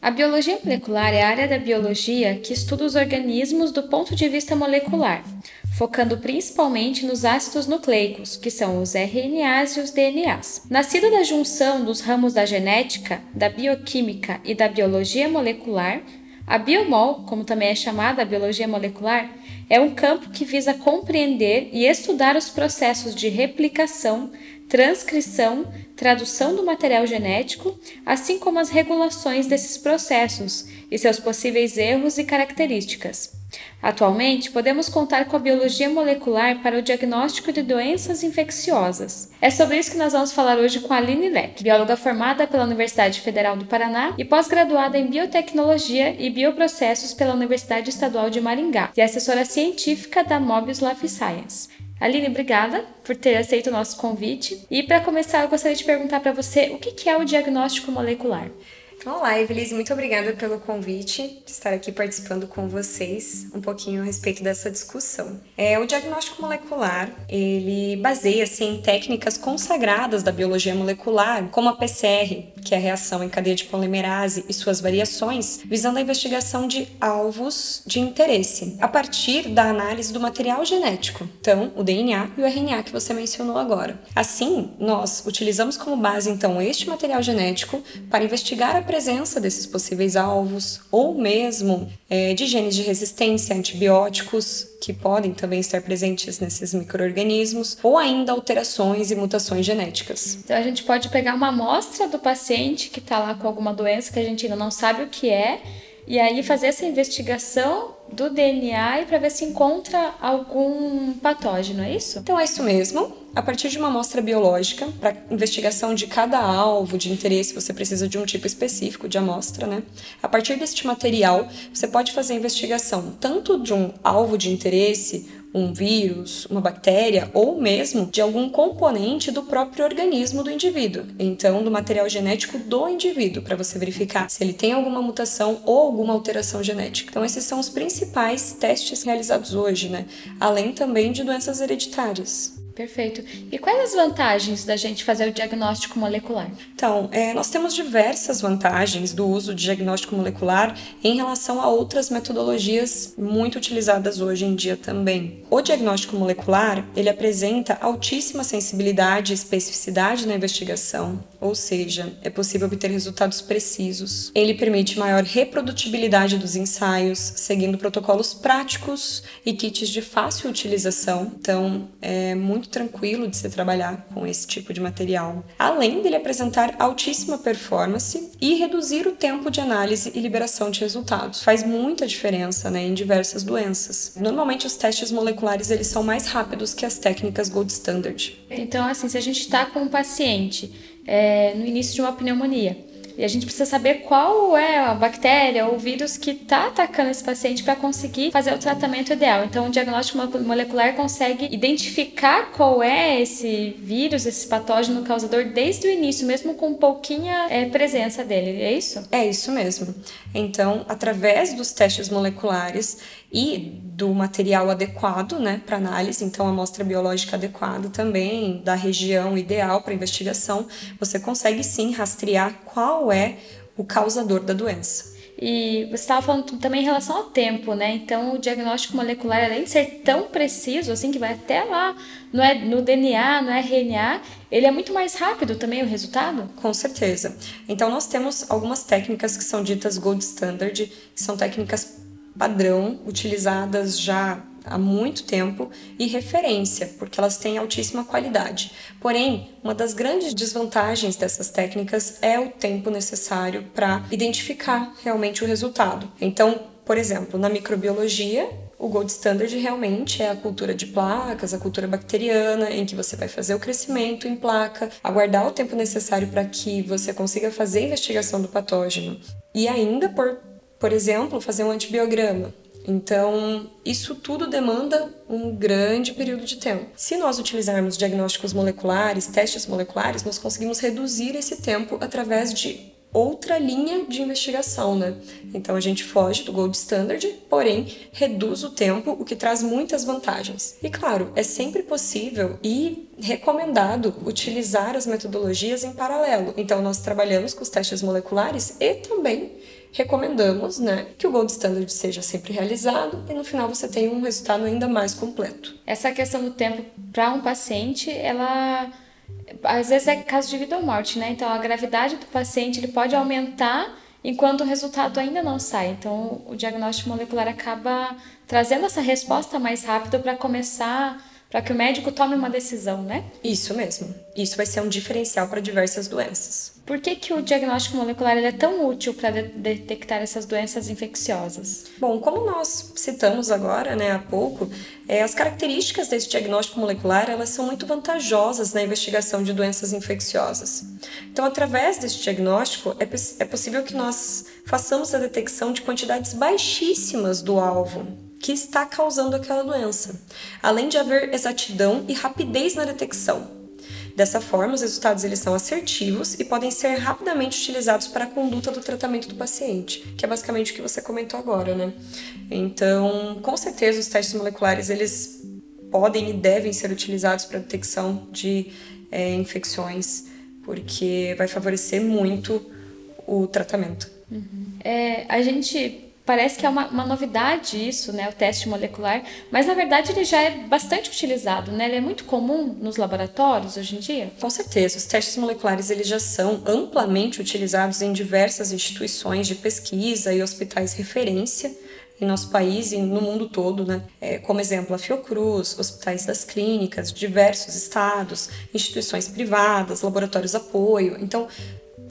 A biologia molecular é a área da biologia que estuda os organismos do ponto de vista molecular, focando principalmente nos ácidos nucleicos, que são os RNAs e os DNAs. Nascido da junção dos ramos da genética, da bioquímica e da biologia molecular, a biomol, como também é chamada a biologia molecular, é um campo que visa compreender e estudar os processos de replicação, transcrição, tradução do material genético, assim como as regulações desses processos e seus possíveis erros e características. Atualmente, podemos contar com a biologia molecular para o diagnóstico de doenças infecciosas. É sobre isso que nós vamos falar hoje com a Aline Leck, bióloga formada pela Universidade Federal do Paraná e pós-graduada em biotecnologia e bioprocessos pela Universidade Estadual de Maringá e assessora científica da Mobius Life Science. Aline, obrigada por ter aceito o nosso convite. E para começar, eu gostaria de perguntar para você o que é o diagnóstico molecular. Olá, Evelise, muito obrigada pelo convite de estar aqui participando com vocês um pouquinho a respeito dessa discussão. É, o diagnóstico molecular, ele baseia-se em técnicas consagradas da biologia molecular, como a PCR, que é a reação em cadeia de polimerase e suas variações, visando a investigação de alvos de interesse, a partir da análise do material genético, então o DNA e o RNA que você mencionou agora. Assim, nós utilizamos como base então este material genético para investigar a presença desses possíveis alvos, ou mesmo é, de genes de resistência a antibióticos, que podem também estar presentes nesses micro-organismos, ou ainda alterações e mutações genéticas. Então a gente pode pegar uma amostra do paciente que está lá com alguma doença que a gente ainda não sabe o que é, e aí fazer essa investigação do DNA para ver se encontra algum patógeno, é isso? Então é isso mesmo. A partir de uma amostra biológica, para investigação de cada alvo de interesse, você precisa de um tipo específico de amostra, né? A partir deste material, você pode fazer a investigação tanto de um alvo de interesse, um vírus, uma bactéria ou mesmo de algum componente do próprio organismo do indivíduo. Então, do material genético do indivíduo, para você verificar se ele tem alguma mutação ou alguma alteração genética. Então, esses são os principais testes realizados hoje, né? Além também de doenças hereditárias. Perfeito. E quais as vantagens da gente fazer o diagnóstico molecular? Então, é, nós temos diversas vantagens do uso de diagnóstico molecular em relação a outras metodologias muito utilizadas hoje em dia também. O diagnóstico molecular, ele apresenta altíssima sensibilidade e especificidade na investigação, ou seja, é possível obter resultados precisos. Ele permite maior reprodutibilidade dos ensaios, seguindo protocolos práticos e kits de fácil utilização. Então, é muito tranquilo de se trabalhar com esse tipo de material, além dele apresentar altíssima performance e reduzir o tempo de análise e liberação de resultados. Faz muita diferença né, em diversas doenças. Normalmente os testes moleculares eles são mais rápidos que as técnicas gold standard. Então, assim, se a gente está com um paciente é, no início de uma pneumonia, e a gente precisa saber qual é a bactéria ou vírus que está atacando esse paciente para conseguir fazer o tratamento ideal. Então, o diagnóstico molecular consegue identificar qual é esse vírus, esse patógeno causador desde o início, mesmo com pouquinha é, presença dele. É isso? É isso mesmo. Então, através dos testes moleculares e do material adequado né, para análise, então a amostra biológica adequada também, da região ideal para investigação, você consegue sim rastrear qual é o causador da doença. E você estava falando também em relação ao tempo, né? Então, o diagnóstico molecular, além de ser tão preciso, assim, que vai até lá no, é, no DNA, no RNA, ele é muito mais rápido também o resultado? Com certeza. Então, nós temos algumas técnicas que são ditas gold standard, que são técnicas padrão, utilizadas já há muito tempo e referência, porque elas têm altíssima qualidade. Porém, uma das grandes desvantagens dessas técnicas é o tempo necessário para identificar realmente o resultado. Então, por exemplo, na microbiologia, o gold standard realmente é a cultura de placas, a cultura bacteriana, em que você vai fazer o crescimento em placa, aguardar o tempo necessário para que você consiga fazer a investigação do patógeno e ainda por por exemplo, fazer um antibiograma. Então, isso tudo demanda um grande período de tempo. Se nós utilizarmos diagnósticos moleculares, testes moleculares, nós conseguimos reduzir esse tempo através de outra linha de investigação, né? Então a gente foge do gold standard, porém reduz o tempo, o que traz muitas vantagens. E claro, é sempre possível e recomendado utilizar as metodologias em paralelo. Então nós trabalhamos com os testes moleculares e também recomendamos, né, que o gold standard seja sempre realizado e no final você tenha um resultado ainda mais completo. Essa questão do tempo para um paciente, ela às vezes é caso de vida ou morte, né? Então a gravidade do paciente ele pode aumentar enquanto o resultado ainda não sai. Então o diagnóstico molecular acaba trazendo essa resposta mais rápida para começar para que o médico tome uma decisão, né? Isso mesmo. Isso vai ser um diferencial para diversas doenças. Por que, que o diagnóstico molecular é tão útil para de detectar essas doenças infecciosas? Bom, como nós citamos agora, né, há pouco, é, as características desse diagnóstico molecular elas são muito vantajosas na investigação de doenças infecciosas. Então, através desse diagnóstico, é, é possível que nós façamos a detecção de quantidades baixíssimas do alvo, que está causando aquela doença, além de haver exatidão e rapidez na detecção. Dessa forma, os resultados eles são assertivos e podem ser rapidamente utilizados para a conduta do tratamento do paciente, que é basicamente o que você comentou agora, né? Então, com certeza, os testes moleculares eles podem e devem ser utilizados para a detecção de é, infecções, porque vai favorecer muito o tratamento. Uhum. É, a gente parece que é uma, uma, novidade isso, né, o teste molecular, mas na verdade ele já é bastante utilizado, né? Ele é muito comum nos laboratórios hoje em dia. Com certeza, os testes moleculares eles já são amplamente utilizados em diversas instituições de pesquisa e hospitais referência em nosso país e no mundo todo, né? É, como exemplo, a Fiocruz, hospitais das clínicas, diversos estados, instituições privadas, laboratórios apoio. Então,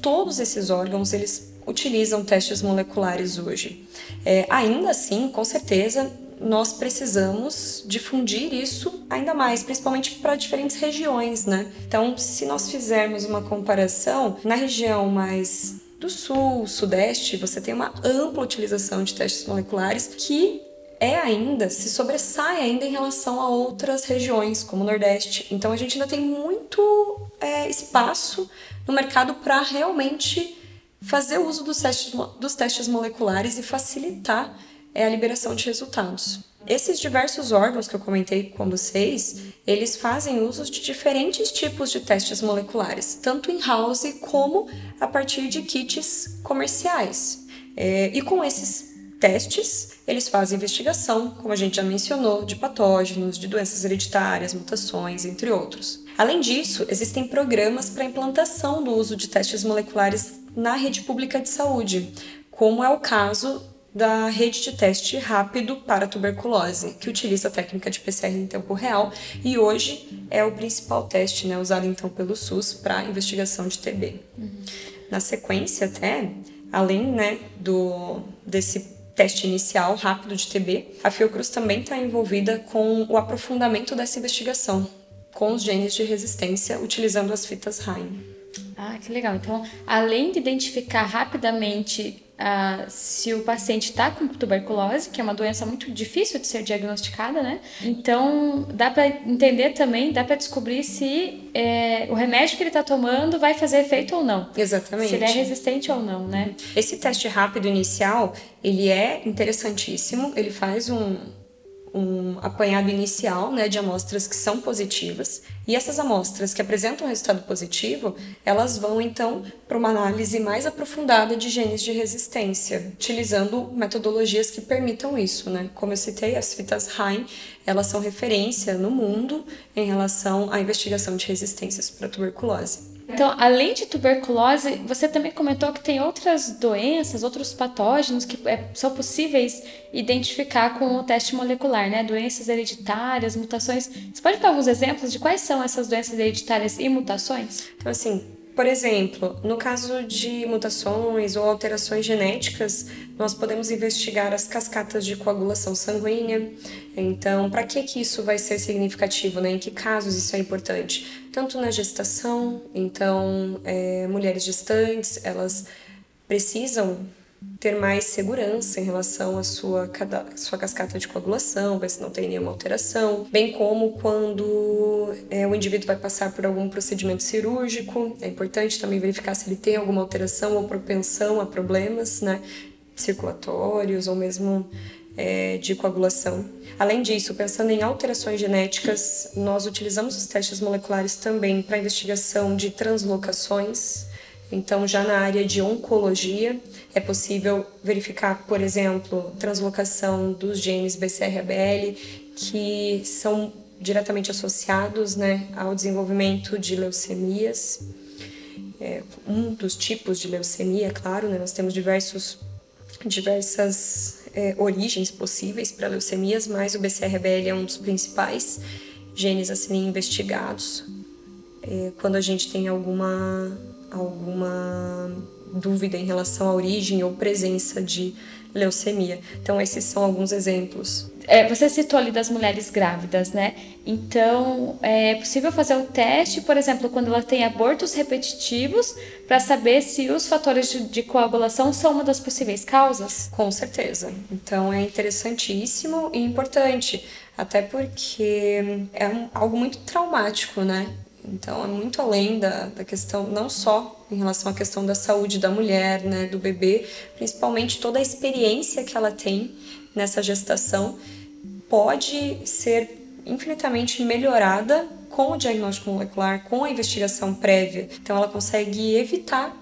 todos esses órgãos eles utilizam testes moleculares hoje. É, ainda assim, com certeza, nós precisamos difundir isso ainda mais, principalmente para diferentes regiões, né? Então, se nós fizermos uma comparação, na região mais do sul, sudeste, você tem uma ampla utilização de testes moleculares que é ainda, se sobressai ainda em relação a outras regiões, como o Nordeste. Então a gente ainda tem muito é, espaço no mercado para realmente fazer uso dos testes, dos testes moleculares e facilitar é, a liberação de resultados. Esses diversos órgãos que eu comentei com vocês, eles fazem uso de diferentes tipos de testes moleculares, tanto in-house como a partir de kits comerciais. É, e com esses testes, eles fazem investigação, como a gente já mencionou, de patógenos, de doenças hereditárias, mutações, entre outros. Além disso, existem programas para implantação do uso de testes moleculares na rede pública de saúde, como é o caso da rede de teste rápido para tuberculose, que utiliza a técnica de PCR em tempo real e hoje é o principal teste né, usado então pelo SUS para investigação de TB. Uhum. Na sequência, até, além né, do, desse teste inicial rápido de TB, a Fiocruz também está envolvida com o aprofundamento dessa investigação com os genes de resistência utilizando as fitas Rain. Ah, que legal. Então, além de identificar rapidamente ah, se o paciente está com tuberculose, que é uma doença muito difícil de ser diagnosticada, né? Então, dá para entender também, dá para descobrir se é, o remédio que ele está tomando vai fazer efeito ou não. Exatamente. Se ele é resistente ou não, né? Esse teste rápido inicial, ele é interessantíssimo, ele faz um, um apanhado inicial né, de amostras que são positivas e essas amostras que apresentam resultado positivo, elas vão então para uma análise mais aprofundada de genes de resistência, utilizando metodologias que permitam isso, né? Como eu citei, as fitas Hain, elas são referência no mundo em relação à investigação de resistências para tuberculose. Então, além de tuberculose, você também comentou que tem outras doenças, outros patógenos que é, são possíveis identificar com o teste molecular, né? Doenças hereditárias, mutações. Você pode dar alguns exemplos de quais são essas doenças hereditárias e mutações? Então, assim, por exemplo, no caso de mutações ou alterações genéticas, nós podemos investigar as cascatas de coagulação sanguínea. Então, para que, que isso vai ser significativo? Né? Em que casos isso é importante? Tanto na gestação, então, é, mulheres gestantes, elas precisam ter mais segurança em relação à sua, sua cascata de coagulação, ver se não tem nenhuma alteração, bem como quando é, o indivíduo vai passar por algum procedimento cirúrgico, é importante também verificar se ele tem alguma alteração ou propensão a problemas né, circulatórios ou mesmo é, de coagulação. Além disso, pensando em alterações genéticas, nós utilizamos os testes moleculares também para investigação de translocações. Então, já na área de oncologia, é possível verificar, por exemplo, translocação dos genes BCR-ABL, que são diretamente associados né, ao desenvolvimento de leucemias. É, um dos tipos de leucemia, claro, né, nós temos diversos, diversas é, origens possíveis para leucemias, mas o BCR-ABL é um dos principais genes a serem investigados é, quando a gente tem alguma, alguma dúvida em relação à origem ou presença de leucemia. Então, esses são alguns exemplos. É, você citou ali das mulheres grávidas, né? Então, é possível fazer o teste, por exemplo, quando ela tem abortos repetitivos, para saber se os fatores de, de, coagulação são uma das possíveis causas? Com certeza. Então, é interessantíssimo e importante, até porque é um, algo muito traumático, né? Então é muito além da, da questão, não só em relação à questão da saúde da mulher, né, do bebê, principalmente toda a experiência que ela tem nessa gestação pode ser infinitamente melhorada com o diagnóstico molecular, com a investigação prévia. Então ela consegue evitar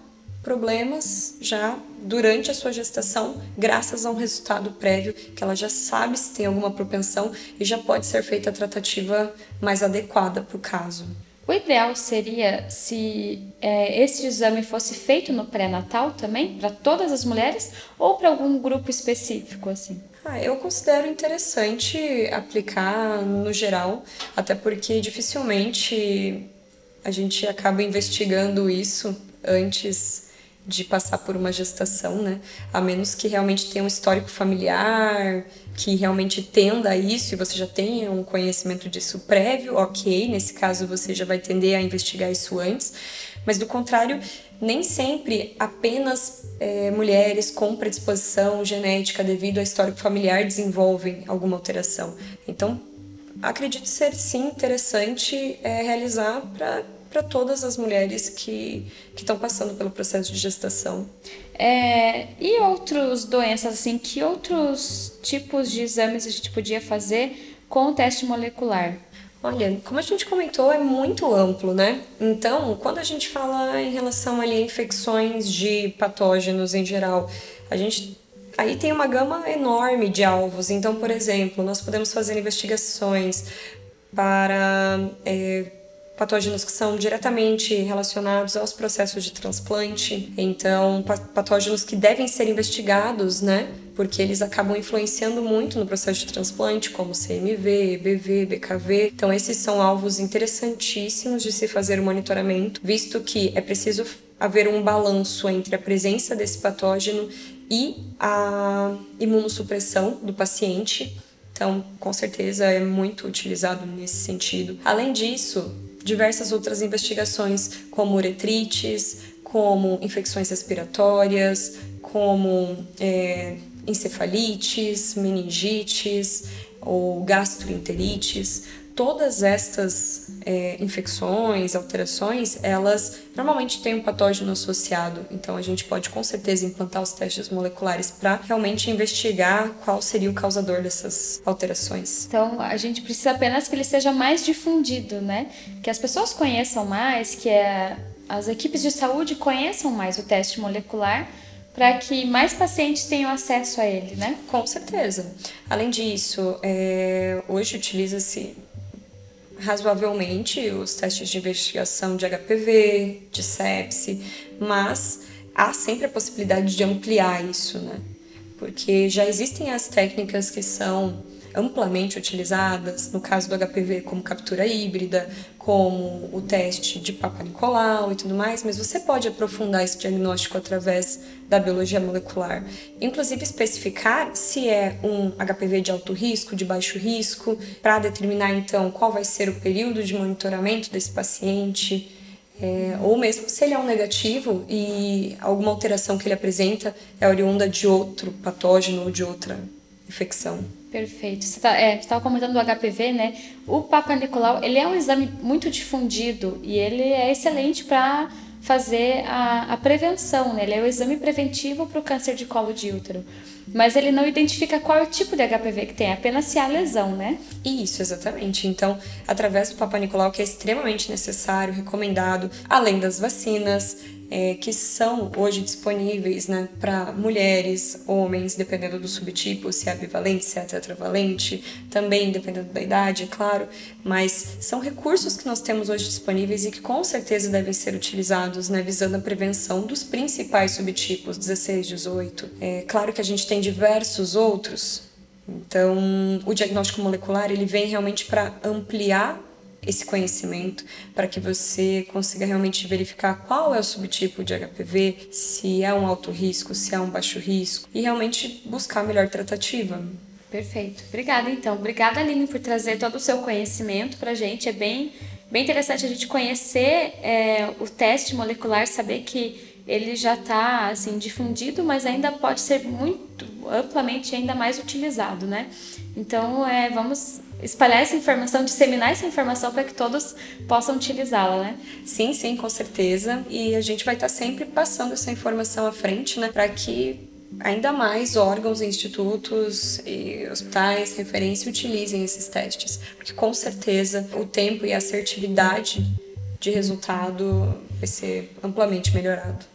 problemas já durante a sua gestação, graças a um resultado prévio que ela já sabe se tem alguma propensão e já pode ser feita a tratativa mais adequada para o caso. O ideal seria se é, esse exame fosse feito no pré-natal também, para todas as mulheres, ou para algum grupo específico, assim? Ah, eu considero interessante aplicar no geral, até porque dificilmente a gente acaba investigando isso antes de passar por uma gestação, né? A menos que realmente tenha um histórico familiar, que realmente tenda a isso e você já tenha um conhecimento disso prévio, ok, nesse caso você já vai tender a investigar isso antes, mas do contrário, nem sempre apenas é, mulheres com predisposição genética devido ao histórico familiar desenvolvem alguma alteração. Então, acredito ser sim interessante é, realizar para para todas as mulheres que estão passando pelo processo de gestação. É, e outras doenças, assim, que outros tipos de exames a gente podia fazer com o teste molecular? Olha, como a gente comentou, é muito amplo, né? Então, quando a gente fala em relação ali a infecções de patógenos em geral, a gente aí tem uma gama enorme de alvos. Então, por exemplo, nós podemos fazer investigações para é, patógenos que são diretamente relacionados aos processos de transplante, então patógenos que devem ser investigados, né? Porque eles acabam influenciando muito no processo de transplante, como CMV, EBV, BKV. Então esses são alvos interessantíssimos de se fazer o monitoramento, visto que é preciso haver um balanço entre a presença desse patógeno e a imunossupressão do paciente. Então, com certeza é muito utilizado nesse sentido. Além disso, diversas outras investigações, como uretrites, como infecções respiratórias, como é, encefalites, meningites ou gastroenterites. Todas estas é, infecções, alterações, elas normalmente têm um patógeno associado. Então a gente pode com certeza implantar os testes moleculares para realmente investigar qual seria o causador dessas alterações. Então a gente precisa apenas que ele seja mais difundido, né? Que as pessoas conheçam mais, que é, as equipes de saúde conheçam mais o teste molecular para que mais pacientes tenham acesso a ele, né? Com certeza. Além disso, é, hoje utiliza-se razoavelmente os testes de investigação de HPV, de sepse, mas há sempre a possibilidade de ampliar isso, né? Porque já existem as técnicas que são amplamente utilizadas, no caso do HPV, como captura híbrida, como o teste de Papa Nicolau e tudo mais, mas você pode aprofundar esse diagnóstico através da biologia molecular. Inclusive especificar se é um HPV de alto risco, de baixo risco, para determinar então qual vai ser o período de monitoramento desse paciente. É, ou mesmo se ele é um negativo e alguma alteração que ele apresenta é oriunda de outro patógeno ou de outra infecção. Perfeito. Você tá, é, estava comentando do HPV, né? O Papa Nicolau, ele é um exame muito difundido e ele é excelente para fazer a, a prevenção, né? Ele é o exame preventivo para o câncer de colo de útero. Mas ele não identifica qual é o tipo de HPV que tem, apenas se há lesão, né? Isso, exatamente. Então, através do Papa Nicolau, que é extremamente necessário, recomendado, além das vacinas, é, que são hoje disponíveis né, para mulheres, homens, dependendo do subtipo, se é bivalente, se é tetravalente, também dependendo da idade, é claro, mas são recursos que nós temos hoje disponíveis e que com certeza devem ser utilizados né, visando a prevenção dos principais subtipos, 16, 18. É claro que a gente tem diversos outros, então o diagnóstico molecular ele vem realmente para ampliar esse conhecimento para que você consiga realmente verificar qual é o subtipo de HPV, se é um alto risco, se é um baixo risco e realmente buscar a melhor tratativa. Perfeito. Obrigada, então. Obrigada, Aline, por trazer todo o seu conhecimento para a gente. É bem, bem interessante a gente conhecer é, o teste molecular, saber que ele já está assim difundido, mas ainda pode ser muito amplamente ainda mais utilizado, né? Então, é, vamos espalhar essa informação, disseminar essa informação para que todos possam utilizá-la, né? Sim, sim, com certeza. E a gente vai estar tá sempre passando essa informação à frente, né, para que ainda mais órgãos, institutos e hospitais, referência utilizem esses testes, porque com certeza o tempo e a assertividade de resultado vai ser amplamente melhorado.